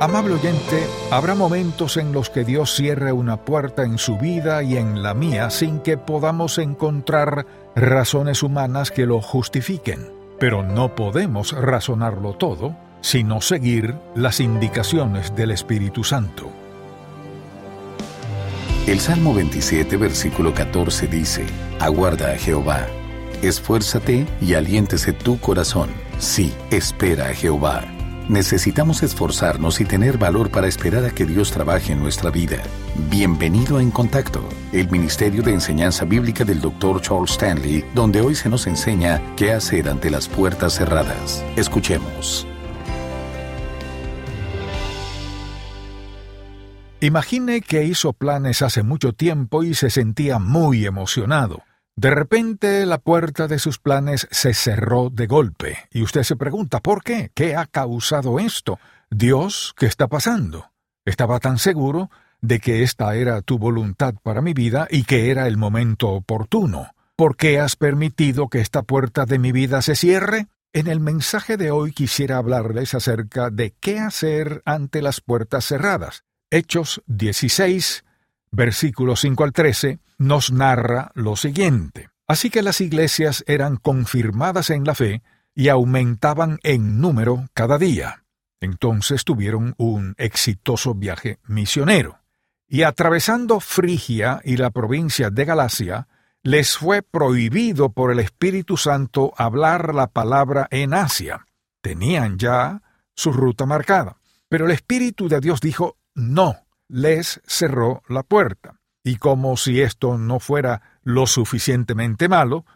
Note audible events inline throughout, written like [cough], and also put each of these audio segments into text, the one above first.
Amable oyente, habrá momentos en los que Dios cierre una puerta en su vida y en la mía sin que podamos encontrar razones humanas que lo justifiquen. Pero no podemos razonarlo todo, sino seguir las indicaciones del Espíritu Santo. El Salmo 27, versículo 14 dice, Aguarda a Jehová, esfuérzate y aliéntese tu corazón. Sí, espera a Jehová Necesitamos esforzarnos y tener valor para esperar a que Dios trabaje en nuestra vida. Bienvenido a En Contacto, el Ministerio de Enseñanza Bíblica del Dr. Charles Stanley, donde hoy se nos enseña qué hacer ante las puertas cerradas. Escuchemos. Imagine que hizo planes hace mucho tiempo y se sentía muy emocionado. De repente la puerta de sus planes se cerró de golpe, y usted se pregunta ¿por qué? ¿Qué ha causado esto? Dios, ¿qué está pasando? Estaba tan seguro de que esta era tu voluntad para mi vida y que era el momento oportuno. ¿Por qué has permitido que esta puerta de mi vida se cierre? En el mensaje de hoy quisiera hablarles acerca de qué hacer ante las puertas cerradas. Hechos 16, versículos 5 al 13, nos narra lo siguiente. Así que las iglesias eran confirmadas en la fe y aumentaban en número cada día. Entonces tuvieron un exitoso viaje misionero. Y atravesando Frigia y la provincia de Galacia, les fue prohibido por el Espíritu Santo hablar la palabra en Asia. Tenían ya su ruta marcada. Pero el Espíritu de Dios dijo, no, les cerró la puerta. Y como si esto no fuera lo suficientemente malo,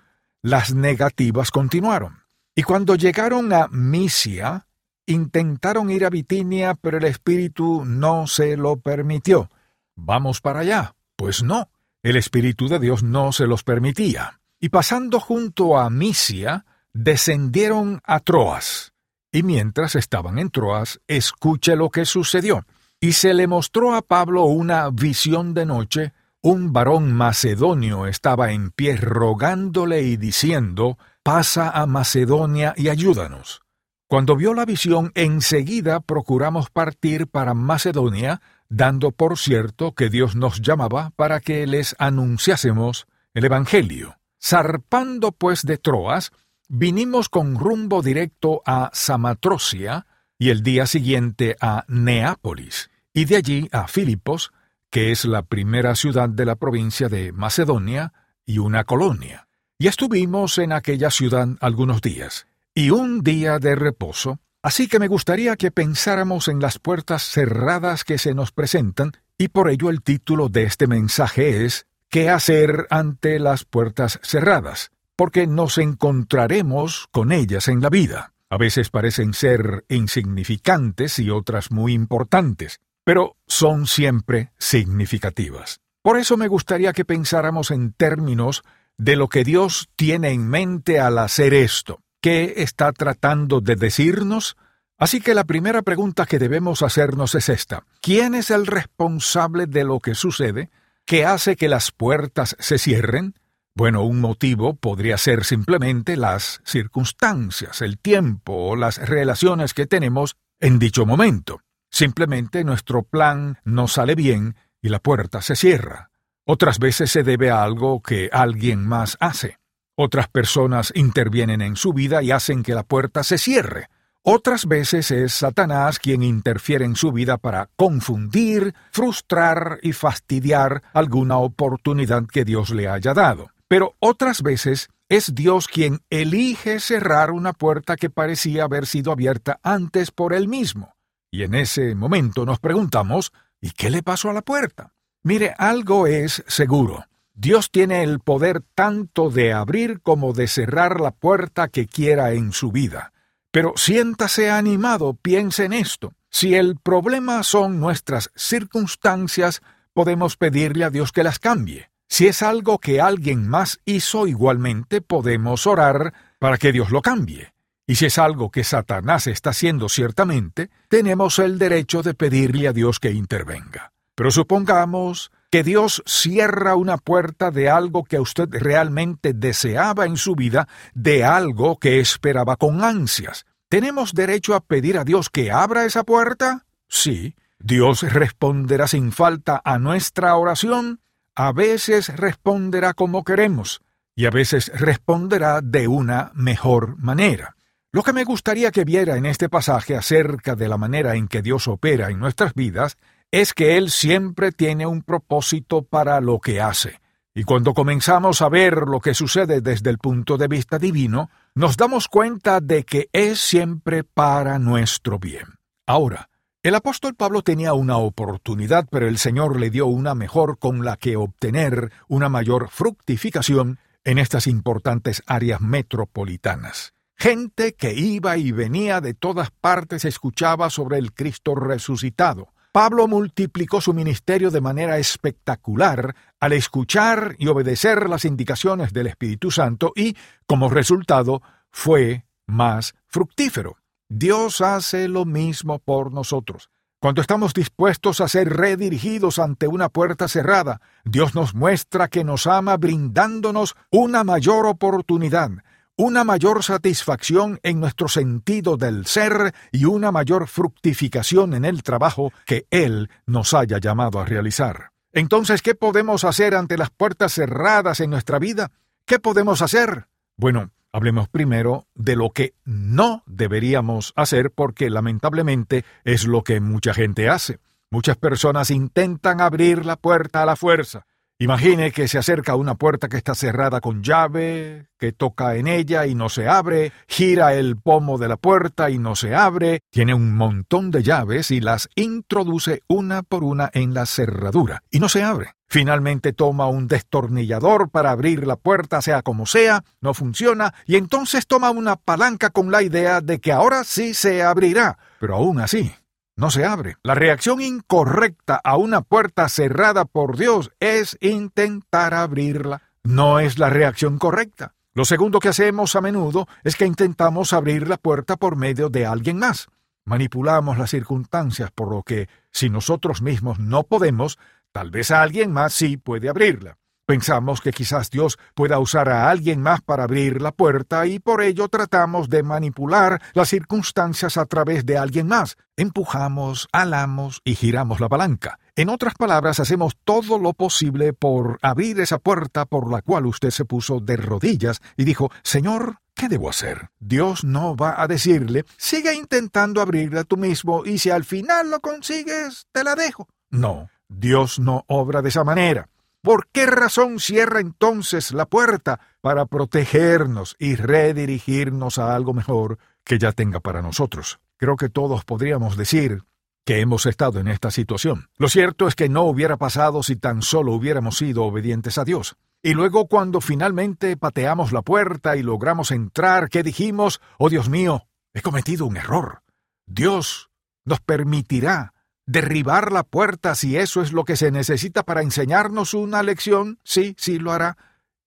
las negativas continuaron. Y cuando llegaron a Misia, intentaron ir a Bitinia, pero el Espíritu no se lo permitió. ¿Vamos para allá? Pues no, el Espíritu de Dios no se los permitía. Y pasando junto a Misia, descendieron a Troas. Y mientras estaban en Troas, escuche lo que sucedió. Y se le mostró a Pablo una visión de noche, un varón macedonio estaba en pie rogándole y diciendo, pasa a Macedonia y ayúdanos. Cuando vio la visión, enseguida procuramos partir para Macedonia, dando por cierto que Dios nos llamaba para que les anunciásemos el Evangelio. Zarpando pues de Troas, vinimos con rumbo directo a Samatrocia y el día siguiente a Neápolis y de allí a Filipos, que es la primera ciudad de la provincia de Macedonia y una colonia. Y estuvimos en aquella ciudad algunos días, y un día de reposo, así que me gustaría que pensáramos en las puertas cerradas que se nos presentan, y por ello el título de este mensaje es ¿Qué hacer ante las puertas cerradas? porque nos encontraremos con ellas en la vida. A veces parecen ser insignificantes y otras muy importantes, pero son siempre significativas. Por eso me gustaría que pensáramos en términos de lo que Dios tiene en mente al hacer esto. ¿Qué está tratando de decirnos? Así que la primera pregunta que debemos hacernos es esta. ¿Quién es el responsable de lo que sucede que hace que las puertas se cierren? Bueno, un motivo podría ser simplemente las circunstancias, el tiempo o las relaciones que tenemos en dicho momento. Simplemente nuestro plan no sale bien y la puerta se cierra. Otras veces se debe a algo que alguien más hace. Otras personas intervienen en su vida y hacen que la puerta se cierre. Otras veces es Satanás quien interfiere en su vida para confundir, frustrar y fastidiar alguna oportunidad que Dios le haya dado. Pero otras veces es Dios quien elige cerrar una puerta que parecía haber sido abierta antes por él mismo. Y en ese momento nos preguntamos, ¿y qué le pasó a la puerta? Mire, algo es seguro. Dios tiene el poder tanto de abrir como de cerrar la puerta que quiera en su vida. Pero siéntase animado, piense en esto. Si el problema son nuestras circunstancias, podemos pedirle a Dios que las cambie. Si es algo que alguien más hizo igualmente, podemos orar para que Dios lo cambie. Y si es algo que Satanás está haciendo ciertamente, tenemos el derecho de pedirle a Dios que intervenga. Pero supongamos que Dios cierra una puerta de algo que usted realmente deseaba en su vida, de algo que esperaba con ansias. ¿Tenemos derecho a pedir a Dios que abra esa puerta? Sí, Dios responderá sin falta a nuestra oración, a veces responderá como queremos, y a veces responderá de una mejor manera. Lo que me gustaría que viera en este pasaje acerca de la manera en que Dios opera en nuestras vidas es que Él siempre tiene un propósito para lo que hace. Y cuando comenzamos a ver lo que sucede desde el punto de vista divino, nos damos cuenta de que es siempre para nuestro bien. Ahora, el apóstol Pablo tenía una oportunidad, pero el Señor le dio una mejor con la que obtener una mayor fructificación en estas importantes áreas metropolitanas. Gente que iba y venía de todas partes escuchaba sobre el Cristo resucitado. Pablo multiplicó su ministerio de manera espectacular al escuchar y obedecer las indicaciones del Espíritu Santo y, como resultado, fue más fructífero. Dios hace lo mismo por nosotros. Cuando estamos dispuestos a ser redirigidos ante una puerta cerrada, Dios nos muestra que nos ama brindándonos una mayor oportunidad, una mayor satisfacción en nuestro sentido del ser y una mayor fructificación en el trabajo que Él nos haya llamado a realizar. Entonces, ¿qué podemos hacer ante las puertas cerradas en nuestra vida? ¿Qué podemos hacer? Bueno, Hablemos primero de lo que no deberíamos hacer porque lamentablemente es lo que mucha gente hace. Muchas personas intentan abrir la puerta a la fuerza, Imagine que se acerca a una puerta que está cerrada con llave, que toca en ella y no se abre, gira el pomo de la puerta y no se abre, tiene un montón de llaves y las introduce una por una en la cerradura y no se abre. Finalmente toma un destornillador para abrir la puerta, sea como sea, no funciona, y entonces toma una palanca con la idea de que ahora sí se abrirá, pero aún así no se abre. La reacción incorrecta a una puerta cerrada por Dios es intentar abrirla. No es la reacción correcta. Lo segundo que hacemos a menudo es que intentamos abrir la puerta por medio de alguien más. Manipulamos las circunstancias por lo que, si nosotros mismos no podemos, tal vez alguien más sí puede abrirla. Pensamos que quizás Dios pueda usar a alguien más para abrir la puerta y por ello tratamos de manipular las circunstancias a través de alguien más. Empujamos, alamos y giramos la palanca. En otras palabras, hacemos todo lo posible por abrir esa puerta por la cual usted se puso de rodillas y dijo, Señor, ¿qué debo hacer? Dios no va a decirle, sigue intentando abrirla tú mismo y si al final lo consigues, te la dejo. No, Dios no obra de esa manera. ¿Por qué razón cierra entonces la puerta? Para protegernos y redirigirnos a algo mejor que ya tenga para nosotros. Creo que todos podríamos decir que hemos estado en esta situación. Lo cierto es que no hubiera pasado si tan solo hubiéramos sido obedientes a Dios. Y luego cuando finalmente pateamos la puerta y logramos entrar, ¿qué dijimos? Oh Dios mío, he cometido un error. Dios nos permitirá derribar la puerta si eso es lo que se necesita para enseñarnos una lección, sí, sí lo hará,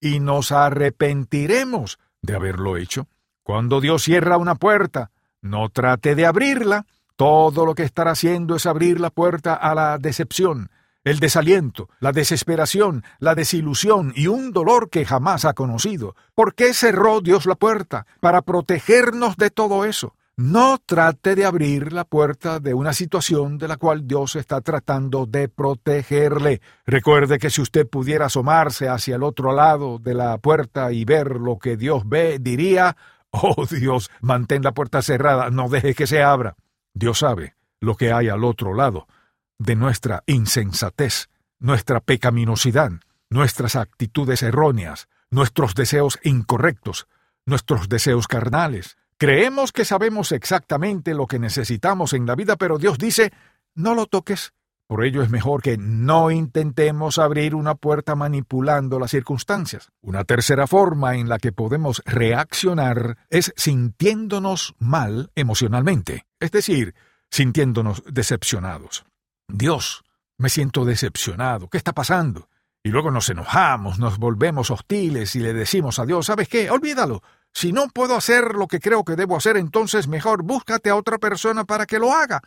y nos arrepentiremos de haberlo hecho. Cuando Dios cierra una puerta, no trate de abrirla, todo lo que estará haciendo es abrir la puerta a la decepción, el desaliento, la desesperación, la desilusión y un dolor que jamás ha conocido. ¿Por qué cerró Dios la puerta? Para protegernos de todo eso. No trate de abrir la puerta de una situación de la cual Dios está tratando de protegerle. Recuerde que si usted pudiera asomarse hacia el otro lado de la puerta y ver lo que Dios ve, diría, [laughs] Oh Dios, mantén la puerta cerrada, no deje que se abra. Dios sabe lo que hay al otro lado de nuestra insensatez, nuestra pecaminosidad, nuestras actitudes erróneas, nuestros deseos incorrectos, nuestros deseos carnales, Creemos que sabemos exactamente lo que necesitamos en la vida, pero Dios dice, no lo toques. Por ello es mejor que no intentemos abrir una puerta manipulando las circunstancias. Una tercera forma en la que podemos reaccionar es sintiéndonos mal emocionalmente, es decir, sintiéndonos decepcionados. Dios, me siento decepcionado. ¿Qué está pasando? Y luego nos enojamos, nos volvemos hostiles y le decimos a Dios, ¿sabes qué? Olvídalo. Si no puedo hacer lo que creo que debo hacer, entonces mejor búscate a otra persona para que lo haga.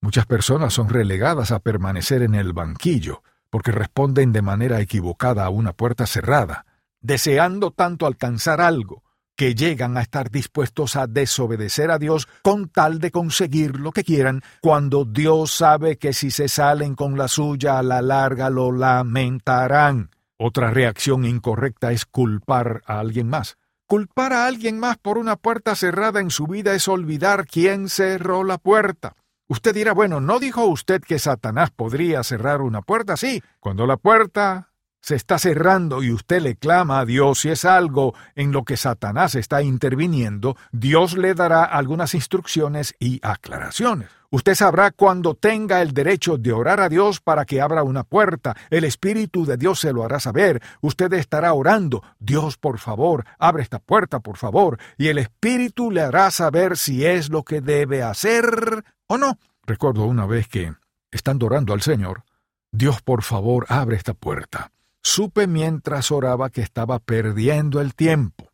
Muchas personas son relegadas a permanecer en el banquillo porque responden de manera equivocada a una puerta cerrada, deseando tanto alcanzar algo, que llegan a estar dispuestos a desobedecer a Dios con tal de conseguir lo que quieran, cuando Dios sabe que si se salen con la suya a la larga lo lamentarán. Otra reacción incorrecta es culpar a alguien más. Culpar a alguien más por una puerta cerrada en su vida es olvidar quién cerró la puerta. Usted dirá, bueno, ¿no dijo usted que Satanás podría cerrar una puerta? Sí, cuando la puerta se está cerrando y usted le clama a Dios si es algo en lo que Satanás está interviniendo, Dios le dará algunas instrucciones y aclaraciones. Usted sabrá cuando tenga el derecho de orar a Dios para que abra una puerta. El Espíritu de Dios se lo hará saber. Usted estará orando. Dios, por favor, abre esta puerta, por favor. Y el Espíritu le hará saber si es lo que debe hacer o no. Recuerdo una vez que, estando orando al Señor, Dios, por favor, abre esta puerta. Supe mientras oraba que estaba perdiendo el tiempo.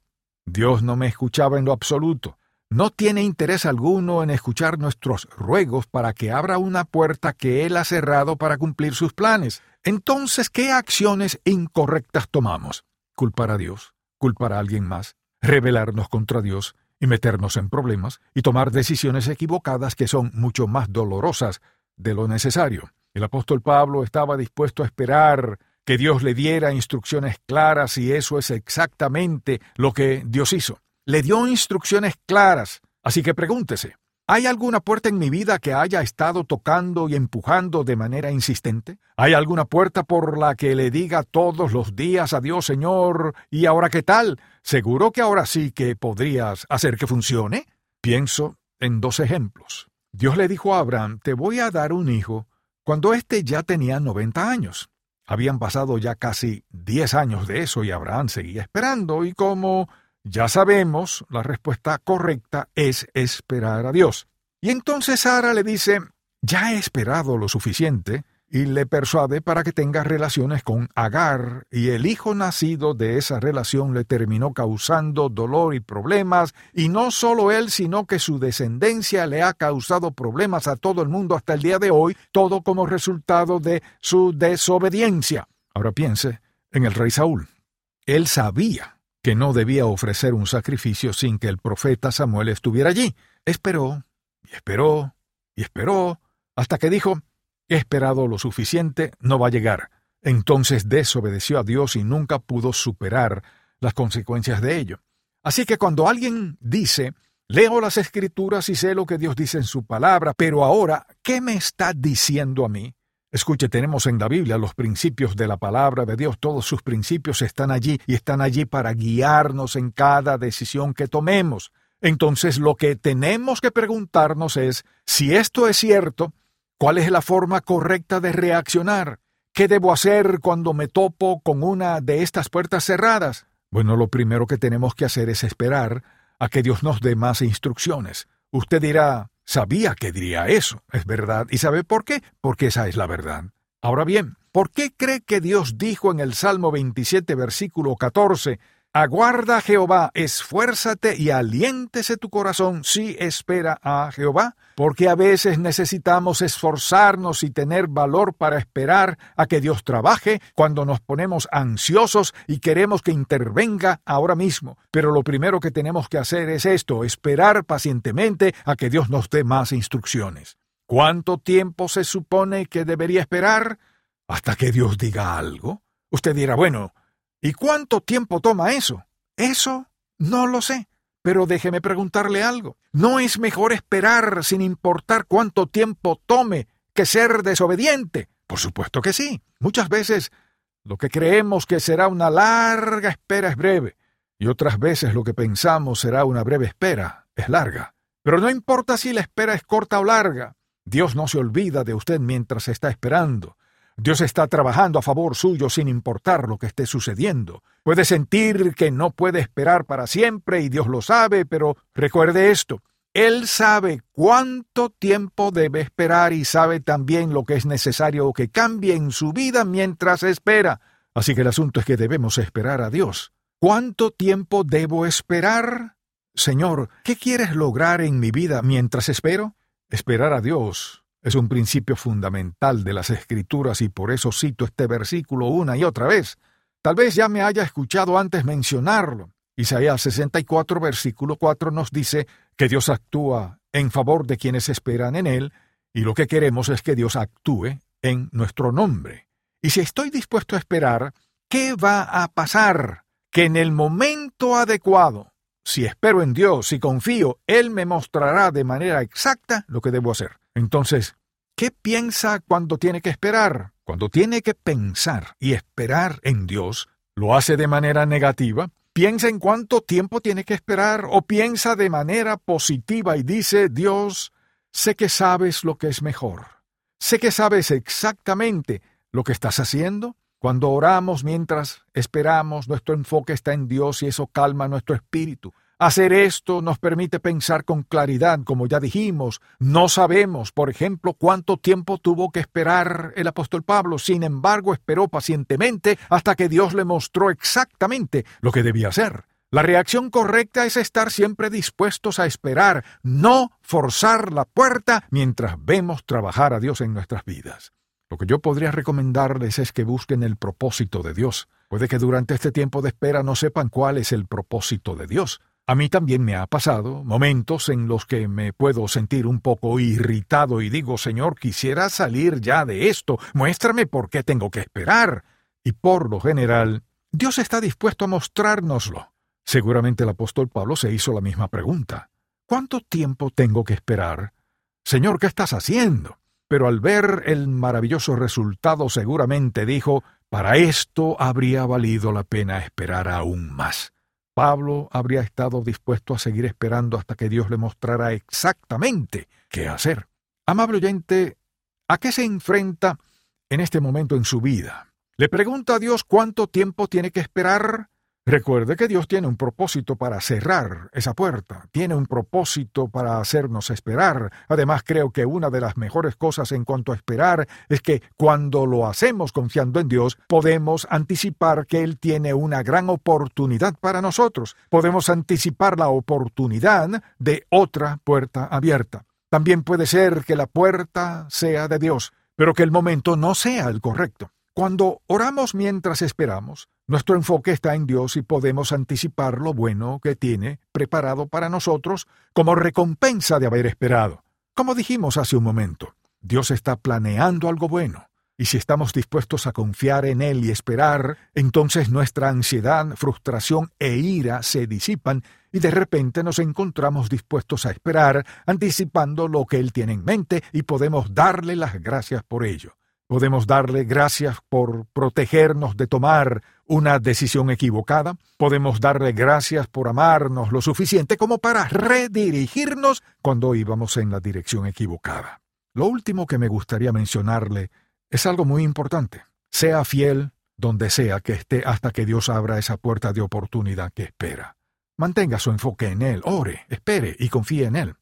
Dios no me escuchaba en lo absoluto no tiene interés alguno en escuchar nuestros ruegos para que abra una puerta que Él ha cerrado para cumplir sus planes. Entonces, ¿qué acciones incorrectas tomamos? Culpar a Dios, culpar a alguien más, rebelarnos contra Dios y meternos en problemas y tomar decisiones equivocadas que son mucho más dolorosas de lo necesario. El apóstol Pablo estaba dispuesto a esperar que Dios le diera instrucciones claras y eso es exactamente lo que Dios hizo le dio instrucciones claras, así que pregúntese, ¿hay alguna puerta en mi vida que haya estado tocando y empujando de manera insistente? ¿Hay alguna puerta por la que le diga todos los días adiós, Señor, y ahora qué tal? ¿Seguro que ahora sí que podrías hacer que funcione? Pienso en dos ejemplos. Dios le dijo a Abraham, te voy a dar un hijo, cuando éste ya tenía noventa años. Habían pasado ya casi diez años de eso y Abraham seguía esperando, y como ya sabemos, la respuesta correcta es esperar a Dios. Y entonces Sara le dice, ya he esperado lo suficiente, y le persuade para que tenga relaciones con Agar, y el hijo nacido de esa relación le terminó causando dolor y problemas, y no solo él, sino que su descendencia le ha causado problemas a todo el mundo hasta el día de hoy, todo como resultado de su desobediencia. Ahora piense en el rey Saúl. Él sabía que no debía ofrecer un sacrificio sin que el profeta Samuel estuviera allí. Esperó, y esperó, y esperó, hasta que dijo, he esperado lo suficiente, no va a llegar. Entonces desobedeció a Dios y nunca pudo superar las consecuencias de ello. Así que cuando alguien dice, leo las escrituras y sé lo que Dios dice en su palabra, pero ahora, ¿qué me está diciendo a mí? Escuche, tenemos en la Biblia los principios de la palabra de Dios, todos sus principios están allí y están allí para guiarnos en cada decisión que tomemos. Entonces lo que tenemos que preguntarnos es, si esto es cierto, ¿cuál es la forma correcta de reaccionar? ¿Qué debo hacer cuando me topo con una de estas puertas cerradas? Bueno, lo primero que tenemos que hacer es esperar a que Dios nos dé más instrucciones. Usted dirá, Sabía que diría eso, es verdad. ¿Y sabe por qué? Porque esa es la verdad. Ahora bien, ¿por qué cree que Dios dijo en el Salmo 27, versículo 14, Aguarda a Jehová, esfuérzate y aliéntese tu corazón si espera a Jehová, porque a veces necesitamos esforzarnos y tener valor para esperar a que Dios trabaje cuando nos ponemos ansiosos y queremos que intervenga ahora mismo. Pero lo primero que tenemos que hacer es esto, esperar pacientemente a que Dios nos dé más instrucciones. ¿Cuánto tiempo se supone que debería esperar? ¿Hasta que Dios diga algo? Usted dirá, bueno, ¿Y cuánto tiempo toma eso? Eso no lo sé. Pero déjeme preguntarle algo. ¿No es mejor esperar sin importar cuánto tiempo tome que ser desobediente? Por supuesto que sí. Muchas veces lo que creemos que será una larga espera es breve, y otras veces lo que pensamos será una breve espera es larga. Pero no importa si la espera es corta o larga, Dios no se olvida de usted mientras está esperando. Dios está trabajando a favor suyo sin importar lo que esté sucediendo. Puede sentir que no puede esperar para siempre y Dios lo sabe, pero recuerde esto. Él sabe cuánto tiempo debe esperar y sabe también lo que es necesario que cambie en su vida mientras espera. Así que el asunto es que debemos esperar a Dios. ¿Cuánto tiempo debo esperar? Señor, ¿qué quieres lograr en mi vida mientras espero? Esperar a Dios es un principio fundamental de las Escrituras y por eso cito este versículo una y otra vez. Tal vez ya me haya escuchado antes mencionarlo. Isaías 64, versículo 4 nos dice que Dios actúa en favor de quienes esperan en Él, y lo que queremos es que Dios actúe en nuestro nombre. Y si estoy dispuesto a esperar, ¿qué va a pasar? Que en el momento adecuado, si espero en Dios, si confío, Él me mostrará de manera exacta lo que debo hacer. Entonces, ¿qué piensa cuando tiene que esperar? Cuando tiene que pensar y esperar en Dios, ¿lo hace de manera negativa? ¿Piensa en cuánto tiempo tiene que esperar o piensa de manera positiva y dice, Dios, sé que sabes lo que es mejor? Sé que sabes exactamente lo que estás haciendo. Cuando oramos mientras esperamos, nuestro enfoque está en Dios y eso calma nuestro espíritu. Hacer esto nos permite pensar con claridad, como ya dijimos. No sabemos, por ejemplo, cuánto tiempo tuvo que esperar el apóstol Pablo. Sin embargo, esperó pacientemente hasta que Dios le mostró exactamente lo que debía hacer. La reacción correcta es estar siempre dispuestos a esperar, no forzar la puerta mientras vemos trabajar a Dios en nuestras vidas. Lo que yo podría recomendarles es que busquen el propósito de Dios. Puede que durante este tiempo de espera no sepan cuál es el propósito de Dios. A mí también me ha pasado momentos en los que me puedo sentir un poco irritado y digo, Señor, quisiera salir ya de esto, muéstrame por qué tengo que esperar. Y por lo general, Dios está dispuesto a mostrárnoslo. Seguramente el apóstol Pablo se hizo la misma pregunta. ¿Cuánto tiempo tengo que esperar? Señor, ¿qué estás haciendo? pero al ver el maravilloso resultado seguramente dijo, para esto habría valido la pena esperar aún más. Pablo habría estado dispuesto a seguir esperando hasta que Dios le mostrara exactamente qué hacer. Amable oyente, ¿a qué se enfrenta en este momento en su vida? ¿Le pregunta a Dios cuánto tiempo tiene que esperar? Recuerde que Dios tiene un propósito para cerrar esa puerta, tiene un propósito para hacernos esperar. Además, creo que una de las mejores cosas en cuanto a esperar es que cuando lo hacemos confiando en Dios, podemos anticipar que Él tiene una gran oportunidad para nosotros. Podemos anticipar la oportunidad de otra puerta abierta. También puede ser que la puerta sea de Dios, pero que el momento no sea el correcto. Cuando oramos mientras esperamos, nuestro enfoque está en Dios y podemos anticipar lo bueno que tiene preparado para nosotros como recompensa de haber esperado. Como dijimos hace un momento, Dios está planeando algo bueno. Y si estamos dispuestos a confiar en Él y esperar, entonces nuestra ansiedad, frustración e ira se disipan y de repente nos encontramos dispuestos a esperar, anticipando lo que Él tiene en mente y podemos darle las gracias por ello. Podemos darle gracias por protegernos de tomar una decisión equivocada. Podemos darle gracias por amarnos lo suficiente como para redirigirnos cuando íbamos en la dirección equivocada. Lo último que me gustaría mencionarle es algo muy importante. Sea fiel donde sea que esté hasta que Dios abra esa puerta de oportunidad que espera. Mantenga su enfoque en Él, ore, espere y confíe en Él.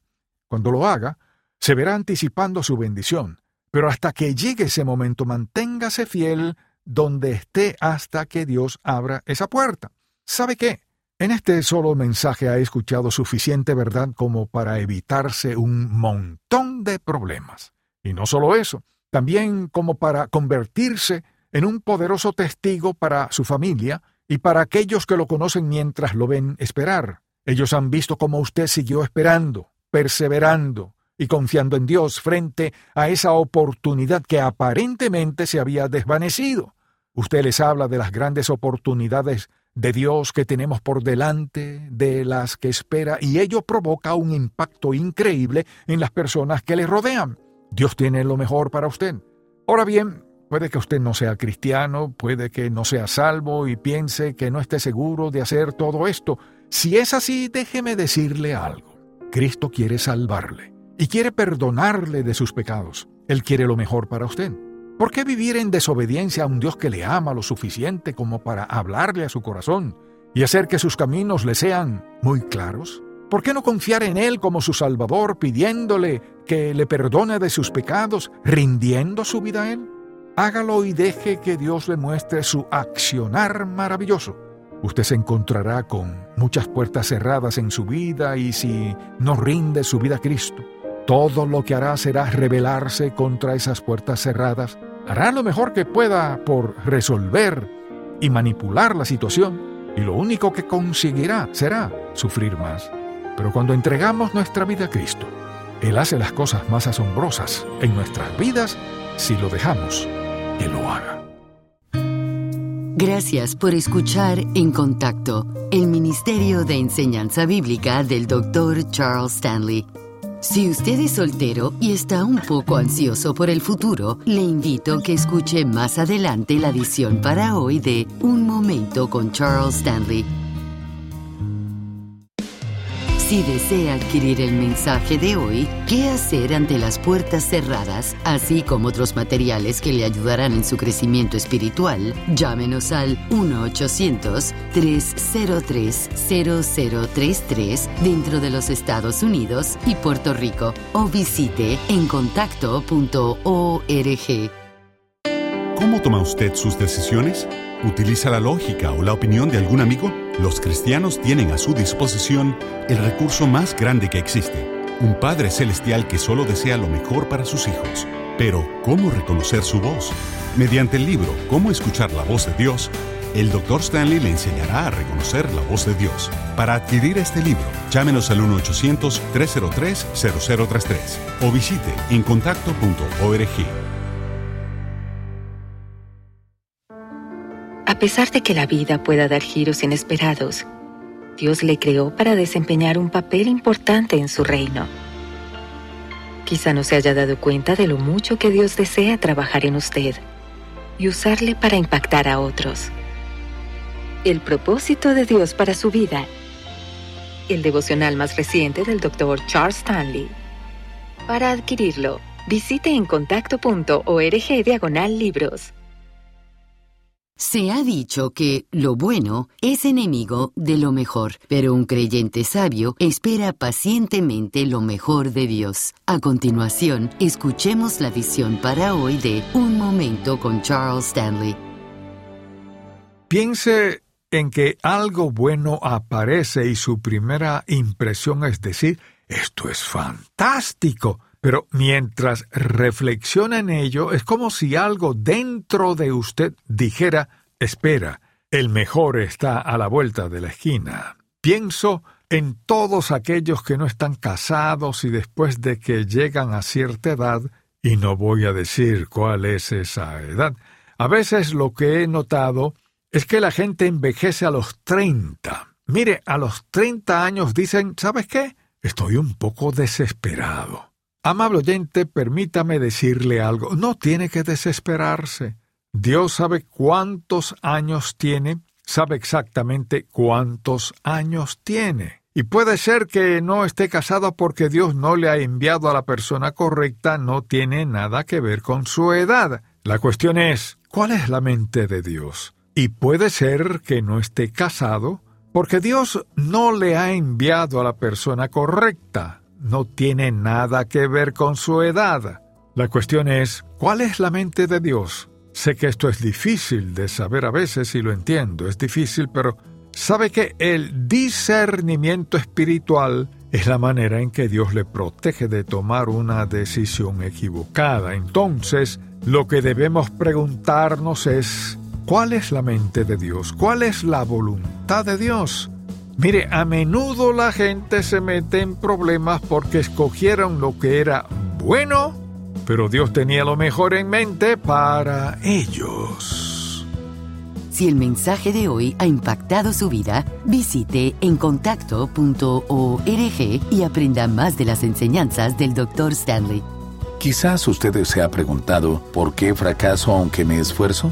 Cuando lo haga, se verá anticipando su bendición pero hasta que llegue ese momento, manténgase fiel donde esté hasta que Dios abra esa puerta. ¿Sabe qué? En este solo mensaje ha escuchado suficiente verdad como para evitarse un montón de problemas. Y no solo eso, también como para convertirse en un poderoso testigo para su familia y para aquellos que lo conocen mientras lo ven esperar. Ellos han visto cómo usted siguió esperando, perseverando, y confiando en Dios frente a esa oportunidad que aparentemente se había desvanecido. Usted les habla de las grandes oportunidades de Dios que tenemos por delante, de las que espera, y ello provoca un impacto increíble en las personas que le rodean. Dios tiene lo mejor para usted. Ahora bien, puede que usted no sea cristiano, puede que no sea salvo y piense que no esté seguro de hacer todo esto. Si es así, déjeme decirle algo. Cristo quiere salvarle y quiere perdonarle de sus pecados. Él quiere lo mejor para usted. ¿Por qué vivir en desobediencia a un Dios que le ama lo suficiente como para hablarle a su corazón y hacer que sus caminos le sean muy claros? ¿Por qué no confiar en Él como su Salvador pidiéndole que le perdone de sus pecados, rindiendo su vida a Él? Hágalo y deje que Dios le muestre su accionar maravilloso. Usted se encontrará con muchas puertas cerradas en su vida y si no rinde su vida a Cristo, todo lo que hará será rebelarse contra esas puertas cerradas. Hará lo mejor que pueda por resolver y manipular la situación. y lo único que conseguirá será sufrir más. Pero cuando entregamos nuestra vida a Cristo, Él hace las cosas más asombrosas en nuestras vidas si lo dejamos que lo haga. Gracias por escuchar En Contacto, el Ministerio de Enseñanza Bíblica del Dr. Charles Stanley. Si usted es soltero y está un poco ansioso por el futuro, le invito a que escuche más adelante la edición para hoy de Un Momento con Charles Stanley si desea adquirir el mensaje de hoy, ¿qué hacer ante las puertas cerradas, así como otros materiales que le ayudarán en su crecimiento espiritual? Llámenos al 1-800-303-0033 dentro de los Estados Unidos y Puerto Rico o visite encontacto.org. ¿Cómo toma usted sus decisiones? ¿Utiliza la lógica o la opinión de algún amigo? Los cristianos tienen a su disposición el recurso más grande que existe, un Padre Celestial que solo desea lo mejor para sus hijos. Pero, ¿cómo reconocer su voz? Mediante el libro Cómo escuchar la voz de Dios, el Dr. Stanley le enseñará a reconocer la voz de Dios. Para adquirir este libro, llámenos al 1-800-303-0033 o visite encontacto.org. pesar de que la vida pueda dar giros inesperados, Dios le creó para desempeñar un papel importante en su reino. Quizá no se haya dado cuenta de lo mucho que Dios desea trabajar en usted y usarle para impactar a otros. El propósito de Dios para su vida. El devocional más reciente del Dr. Charles Stanley. Para adquirirlo, visite en diagonal libros. Se ha dicho que lo bueno es enemigo de lo mejor, pero un creyente sabio espera pacientemente lo mejor de Dios. A continuación, escuchemos la visión para hoy de Un Momento con Charles Stanley. Piense en que algo bueno aparece y su primera impresión es decir, esto es fantástico. Pero mientras reflexiona en ello, es como si algo dentro de usted dijera, espera, el mejor está a la vuelta de la esquina. Pienso en todos aquellos que no están casados y después de que llegan a cierta edad, y no voy a decir cuál es esa edad, a veces lo que he notado es que la gente envejece a los treinta. Mire, a los treinta años dicen, ¿sabes qué? Estoy un poco desesperado. Amable oyente, permítame decirle algo. No tiene que desesperarse. Dios sabe cuántos años tiene, sabe exactamente cuántos años tiene. Y puede ser que no esté casado porque Dios no le ha enviado a la persona correcta, no tiene nada que ver con su edad. La cuestión es, ¿cuál es la mente de Dios? Y puede ser que no esté casado porque Dios no le ha enviado a la persona correcta no tiene nada que ver con su edad. La cuestión es, ¿cuál es la mente de Dios? Sé que esto es difícil de saber a veces y lo entiendo, es difícil, pero sabe que el discernimiento espiritual es la manera en que Dios le protege de tomar una decisión equivocada. Entonces, lo que debemos preguntarnos es, ¿cuál es la mente de Dios? ¿Cuál es la voluntad de Dios? Mire, a menudo la gente se mete en problemas porque escogieron lo que era bueno, pero Dios tenía lo mejor en mente para ellos. Si el mensaje de hoy ha impactado su vida, visite encontacto.org y aprenda más de las enseñanzas del Dr. Stanley. Quizás usted se ha preguntado, ¿por qué fracaso aunque me esfuerzo?